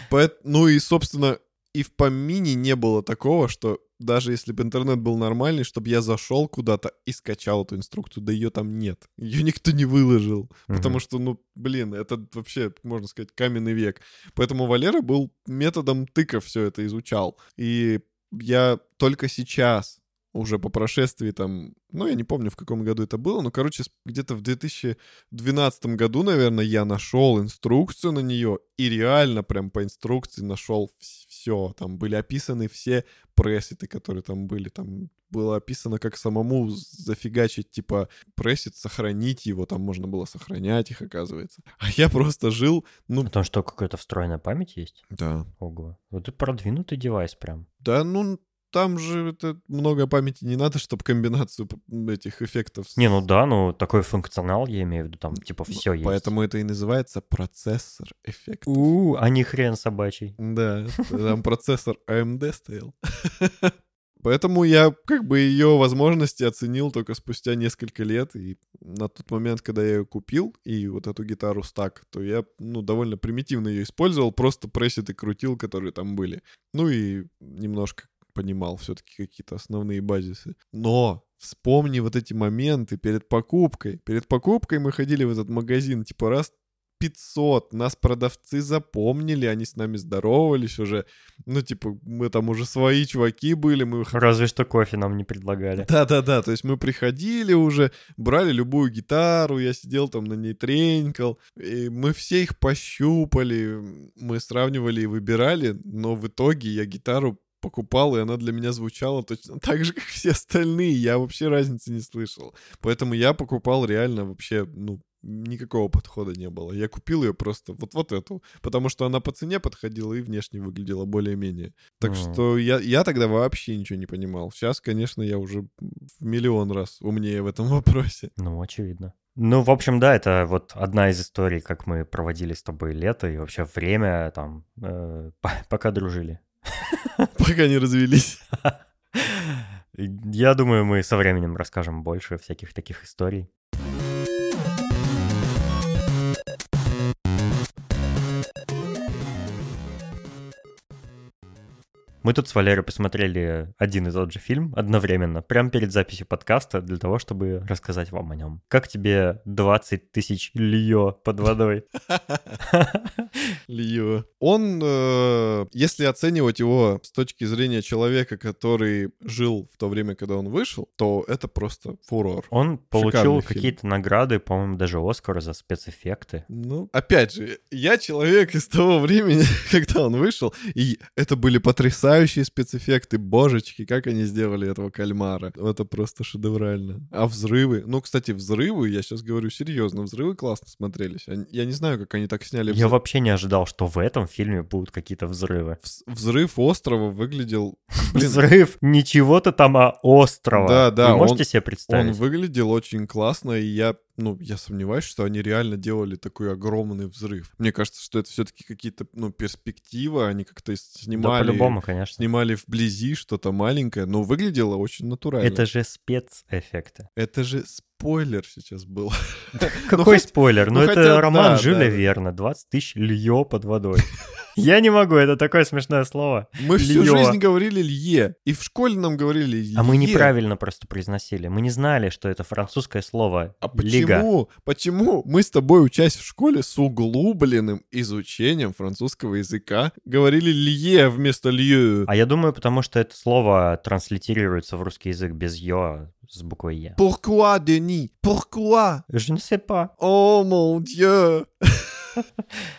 Ну и, собственно, и в помине не было такого, что даже если бы интернет был нормальный, чтобы я зашел куда-то и скачал эту инструкцию, да ее там нет. Ее никто не выложил. Потому Мгм. что, ну, блин, это вообще, можно сказать, каменный век. Поэтому Валера был методом тыка все это изучал. И я только сейчас, уже по прошествии там, ну, я не помню, в каком году это было, но, короче, где-то в 2012 году, наверное, я нашел инструкцию на нее и реально прям по инструкции нашел все. Там были описаны все пресеты, которые там были. Там было описано, как самому зафигачить, типа, пресет, сохранить его. Там можно было сохранять их, оказывается. А я просто жил, ну, Потому что какая-то встроенная память есть? да. Ого. Вот это продвинутый девайс прям. Да, ну, там же это много памяти не надо, чтобы комбинацию этих эффектов... Не, ну да, ну такой функционал, я имею в виду, там типа все есть. Поэтому это и называется процессор эффектов. У, а не хрен собачий. Да, там процессор AMD стоял. Поэтому я как бы ее возможности оценил только спустя несколько лет. И на тот момент, когда я ее купил, и вот эту гитару стак, то я, ну, довольно примитивно ее использовал, просто прессит и крутил, которые там были. Ну и немножко понимал все-таки какие-то основные базисы. Но вспомни вот эти моменты перед покупкой. Перед покупкой мы ходили в этот магазин, типа раз 500, нас продавцы запомнили, они с нами здоровались уже. Ну, типа, мы там уже свои чуваки были, мы Разве что кофе нам не предлагали. да-да-да, то есть мы приходили уже, брали любую гитару, я сидел там на ней тренькал, и мы все их пощупали, мы сравнивали и выбирали, но в итоге я гитару покупал, и она для меня звучала точно так же, как все остальные, я вообще разницы не слышал. Поэтому я покупал реально вообще, ну, никакого подхода не было. Я купил ее просто вот вот эту, потому что она по цене подходила и внешне выглядела более-менее. Так М. что я, я тогда вообще ничего не понимал. Сейчас, конечно, я уже в миллион раз умнее в этом вопросе. Ну, очевидно. Ну, в общем, да, это вот одна из историй, как мы проводили с тобой лето и вообще время там, э, по- пока дружили. Пока не развелись. Я думаю, мы со временем расскажем больше всяких таких историй. Мы тут с Валерой посмотрели один и тот же фильм одновременно, прямо перед записью подкаста, для того, чтобы рассказать вам о нем. Как тебе 20 тысяч льё под водой? Льё. Он, э, если оценивать его с точки зрения человека, который жил в то время, когда он вышел, то это просто фурор. Он получил какие-то награды, по-моему, даже Оскар за спецэффекты. Ну, опять же, я человек из того времени, когда он вышел, и это были потрясающие спецэффекты, божечки, как они сделали этого кальмара. Это просто шедеврально. А взрывы? Ну, кстати, взрывы, я сейчас говорю серьезно, взрывы классно смотрелись. Я не знаю, как они так сняли Я взрыв. вообще не ожидал, что в этом фильме будут какие-то взрывы. Вз- Взрыв острова выглядел... Блин, Взрыв не чего-то там, а острова. Да, да, Вы можете он- себе он представить? выглядел очень классно, и я, ну, я сомневаюсь, что они реально делали такой огромный взрыв. Мне кажется, что это все-таки какие-то, ну, перспективы, они как-то Да, снимали... по-любому, конечно. Снимали вблизи что-то маленькое, но выглядело очень натурально. Это же спецэффекты. Это же спойлер сейчас был. Какой хоть- спойлер? Ну, ну, это роман Жюля. Верна. 20 тысяч льё под водой. Я не могу, это такое смешное слово. Мы всю жизнь говорили Лье, и в школе нам говорили Лье. А мы неправильно просто произносили. Мы не знали, что это французское слово А почему? Почему мы с тобой, учась в школе с углубленным изучением французского языка, говорили Лье вместо Лье? А я думаю, потому что это слово транслитерируется в русский язык без «ё». Pourquoi, Denis? Pourquoi? Je ne sais pas. О, mon Dieu!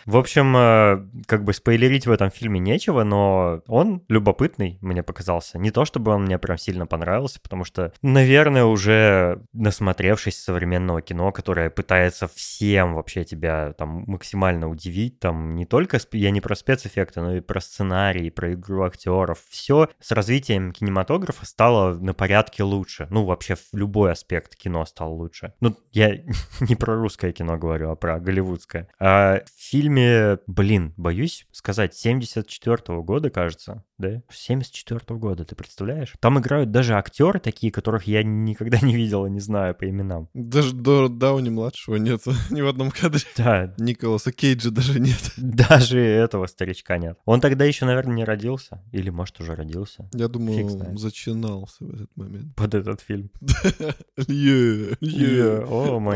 В общем, э, как бы спойлерить в этом фильме нечего, но он любопытный, мне показался. Не то, чтобы он мне прям сильно понравился, потому что, наверное, уже насмотревшись современного кино, которое пытается всем вообще тебя там максимально удивить, там не только, я не про спецэффекты, но и про сценарий, про игру актеров. Все с развитием кинематографа стало на порядке лучше. Ну, вообще, любой аспект кино стал лучше. Ну, я не про русское кино говорю, а про голливудское. А в фильме, блин, боюсь сказать, 74 года, кажется, да? 74 года, ты представляешь? Там играют даже актеры такие, которых я никогда не видел и не знаю по именам. Даже до Дауни-младшего нет ни в одном кадре. Да, Николаса Кейджа даже нет. даже этого старичка нет. Он тогда еще, наверное, не родился. Или, может, уже родился. Я думаю, зачинался в этот момент. Под этот фильм. Лье, Е, О, мой.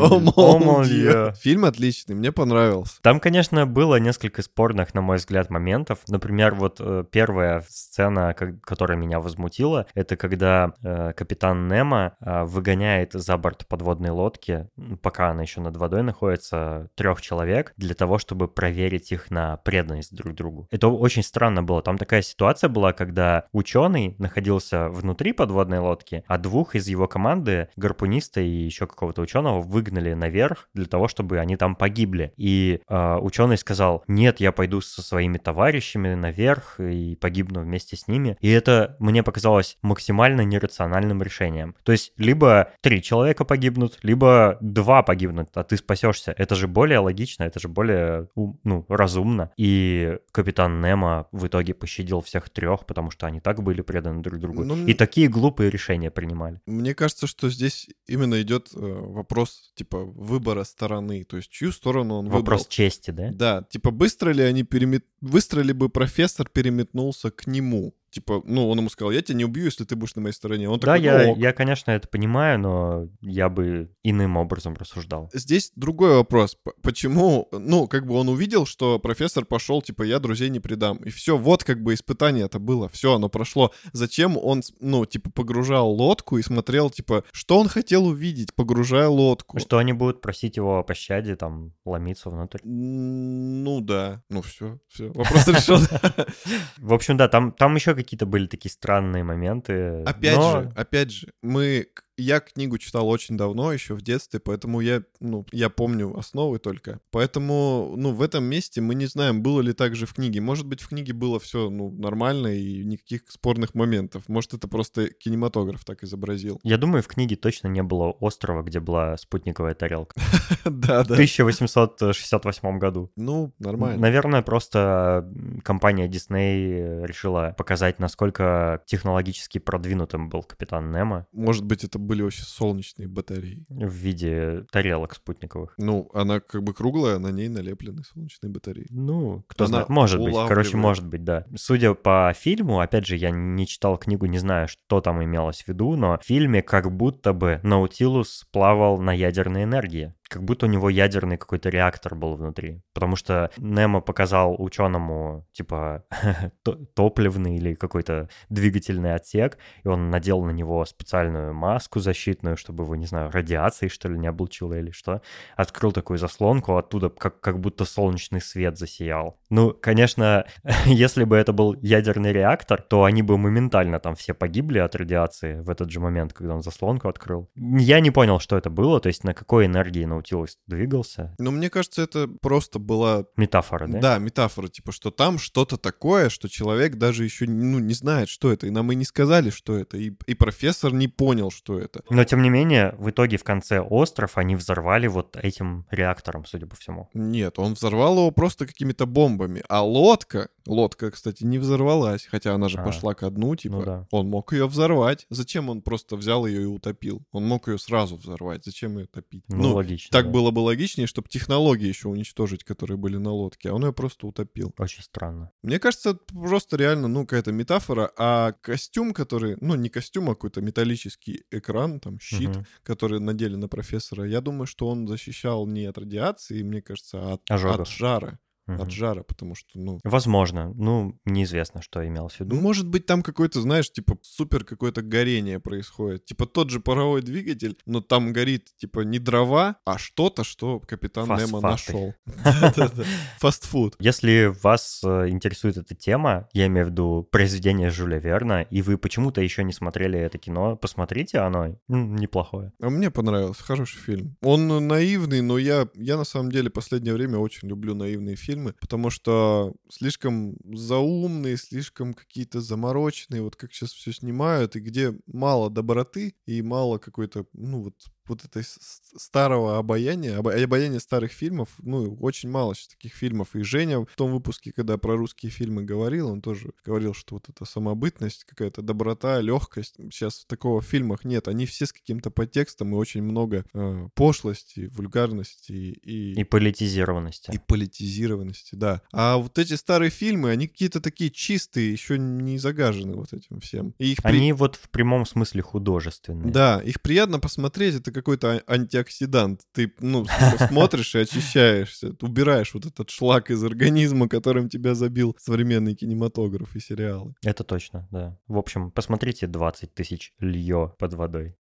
Фильм отличный, мне понравился. Там, конечно, было несколько спорных, на мой взгляд, моментов. Например, вот э, первая сцена, ко- которая меня возмутила, это когда э, капитан Немо э, выгоняет за борт подводной лодки, пока она еще над водой находится, трех человек, для того, чтобы проверить их на преданность друг другу. Это очень странно было. Там такая ситуация была, когда ученый находился внутри подводной лодки, а двух из его команды, гарпуниста и еще какого-то ученого, выгнали наверх для того, чтобы они там погибли. И ученый сказал, нет, я пойду со своими товарищами наверх и погибну вместе с ними. И это мне показалось максимально нерациональным решением. То есть либо три человека погибнут, либо два погибнут, а ты спасешься. Это же более логично, это же более ну, разумно. И капитан Немо в итоге пощадил всех трех, потому что они так были преданы друг другу. Ну, И такие глупые решения принимали. Мне кажется, что здесь именно идет э, вопрос, типа, выбора стороны. То есть, чью сторону он Вопрос выбрал. Чести, да? Да, типа, быстро ли они перемет... Быстро ли бы профессор переметнулся к нему? Типа, ну, он ему сказал, я тебя не убью, если ты будешь на моей стороне. Он Да, такой, я, «Ну, ок». я, конечно, это понимаю, но я бы иным образом рассуждал. Здесь другой вопрос. Почему, ну, как бы он увидел, что профессор пошел, типа, я друзей не предам. И все, вот как бы испытание это было. Все, оно прошло. Зачем он, ну, типа, погружал лодку и смотрел, типа, что он хотел увидеть, погружая лодку? Что они будут просить его о пощаде, там, ломиться внутрь. Ну да. Ну все, все. Вопрос решен. В общем, да, там, там еще какие-то были такие странные моменты. Опять но- же, опять же, мы... Я книгу читал очень давно, еще в детстве, поэтому я, ну, я помню основы только. Поэтому, ну, в этом месте мы не знаем, было ли так же в книге. Может быть, в книге было все, ну, нормально и никаких спорных моментов. Может, это просто кинематограф так изобразил. Я думаю, в книге точно не было острова, где была спутниковая тарелка. Да, В да. 1868 году. Ну, нормально. Наверное, просто компания Disney решила показать, насколько технологически продвинутым был капитан Немо. Может быть, это чтобы были вообще солнечные батареи. В виде тарелок спутниковых. Ну, она как бы круглая, на ней налеплены солнечные батареи. Ну, кто Она знает, может быть. Короче, может быть, да. Судя по фильму, опять же, я не читал книгу, не знаю, что там имелось в виду, но в фильме как будто бы Наутилус плавал на ядерной энергии. Как будто у него ядерный какой-то реактор был внутри. Потому что Немо показал ученому, типа, то- топливный или какой-то двигательный отсек, и он надел на него специальную маску защитную, чтобы его, не знаю, радиацией, что ли, не облучило или что. Открыл такую заслонку, оттуда как, как будто солнечный свет засиял. Ну, конечно, если бы это был ядерный реактор, то они бы моментально там все погибли от радиации в этот же момент, когда он заслонку открыл. Я не понял, что это было, то есть на какой энергии Наутилус двигался. Но мне кажется, это просто была Метафора, да? Да, метафора, типа, что там что-то такое, что человек даже еще ну, не знает, что это. И нам и не сказали, что это. И, и профессор не понял, что это. Но тем не менее, в итоге в конце остров они взорвали вот этим реактором, судя по всему. Нет, он взорвал его просто какими-то бомбами. А лодка, лодка, кстати, не взорвалась, хотя она же А, пошла ко дну, типа, ну да. он мог ее взорвать. Зачем он просто взял ее и утопил? Он мог ее сразу взорвать. Зачем ее топить? Ну, логично. так да. было бы логичнее, чтобы технологии еще уничтожить, которые были на лодке, а он ее просто утопил. Очень странно. Мне кажется, это просто реально, ну, какая-то метафора, а костюм, который, ну, не костюм, а какой-то металлический экран, там, щит, Мгм. который надели на профессора, я думаю, что он защищал не от радиации, мне кажется, а от, Ожогов. от жара. Мгм. От жара, потому что, ну... Возможно. Ну, неизвестно, что имелось в виду. Ну, может быть, там какой-то, знаешь, типа супер какое-то горение происходит. Типа тот же паровой двигатель, но там горит, типа, не дрова, а что-то, что капитан Немо Фосфаты. нашел. Фастфуд. Если вас э, интересует эта тема, я имею в виду произведение Жюля Верна, и вы почему-то еще не смотрели это кино, посмотрите, оно неплохое. А мне понравился, хороший фильм. Он наивный, но я, я на самом деле последнее время очень люблю наивные фильмы, потому что слишком заумные, слишком какие-то замороченные, вот как сейчас все снимают, и где мало доброты и мало какой-то, ну вот, вот этой старого обаяния, обаяния старых фильмов, ну, очень мало сейчас таких фильмов. И Женя в том выпуске, когда про русские фильмы говорил, он тоже говорил, что вот эта самобытность, какая-то доброта, легкость, сейчас такого в фильмах нет. Они все с каким-то подтекстом и очень много э, пошлости, вульгарности и, И политизированности. и политизированности, да. А вот эти старые фильмы, они какие-то такие чистые, еще не загажены вот этим всем. И их при- Они вот в прямом смысле художественные. да, их приятно посмотреть, это какой-то а- антиоксидант. Ты, ну, с- смотришь и очищаешься, убираешь вот этот шлак из организма, которым тебя забил современный кинематограф и сериалы. Это точно, да. В общем, посмотрите 20 тысяч льё под водой.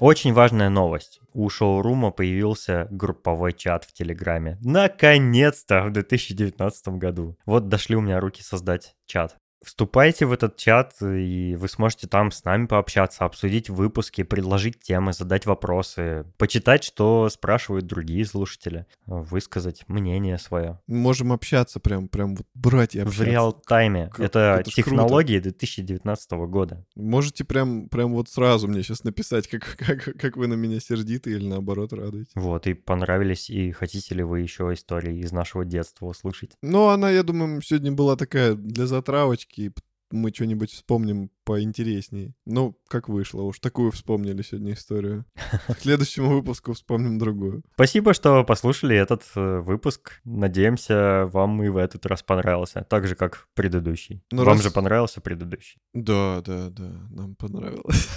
Очень важная новость. У шоурума появился групповой чат в Телеграме. Наконец-то в 2019 году. Вот дошли у меня руки создать чат. Вступайте в этот чат, и вы сможете там с нами пообщаться, обсудить выпуски, предложить темы, задать вопросы, почитать, что спрашивают другие слушатели, высказать мнение свое. Можем общаться прям, прям вот брать и В общаться. реал-тайме. К- Это это технологии 2019 года. Можете прям, прям вот сразу мне сейчас написать, как, как, как вы на меня сердиты или наоборот радуете. Вот, и понравились, и хотите ли вы еще истории из нашего детства услышать? Ну, она, я думаю, сегодня была такая для затравочки. И Мы что-нибудь вспомним поинтереснее. Ну, как вышло, уж такую вспомнили сегодня историю. К следующему выпуску вспомним другую. Спасибо, что послушали этот э, выпуск. Надеемся, вам и в этот раз понравился. Так же, как предыдущий. Ну, вам раз- же понравился предыдущий. Да, да, да, нам понравилось.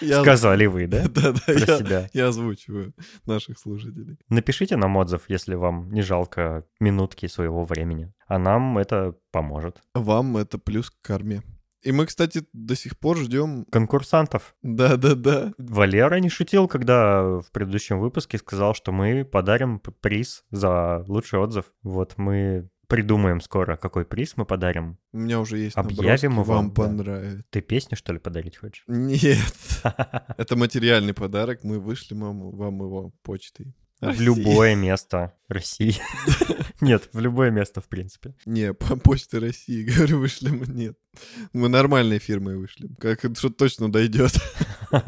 Сказали вы, да? Да, да, я озвучиваю наших слушателей. Напишите нам отзыв, если вам не жалко минутки своего времени. А нам это поможет. Вам это плюс к карме. И мы, кстати, до сих пор ждем... Конкурсантов. Да-да-да. Валера не шутил, когда в предыдущем выпуске сказал, что мы подарим приз за лучший отзыв. Вот мы придумаем скоро, какой приз мы подарим. У меня уже есть Объявим его, вам да. понравится. Ты песню, что ли, подарить хочешь? Нет. Это материальный подарок. Мы вам, вам его почтой. В любое место России. Нет, в любое место, в принципе. Не, по почте России, говорю, вышлем. Нет. Мы нормальной фирмой вышлем. Как что точно дойдет.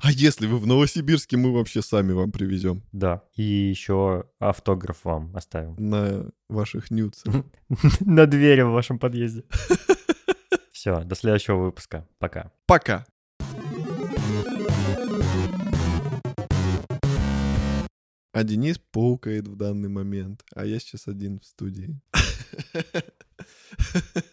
А если вы в Новосибирске, мы вообще сами вам привезем Да. И еще автограф вам оставим. на ваших нюцах. На двери в вашем подъезде. Все, до следующего выпуска. Пока. Пока. А Денис паукает в данный момент, а я сейчас один в студии.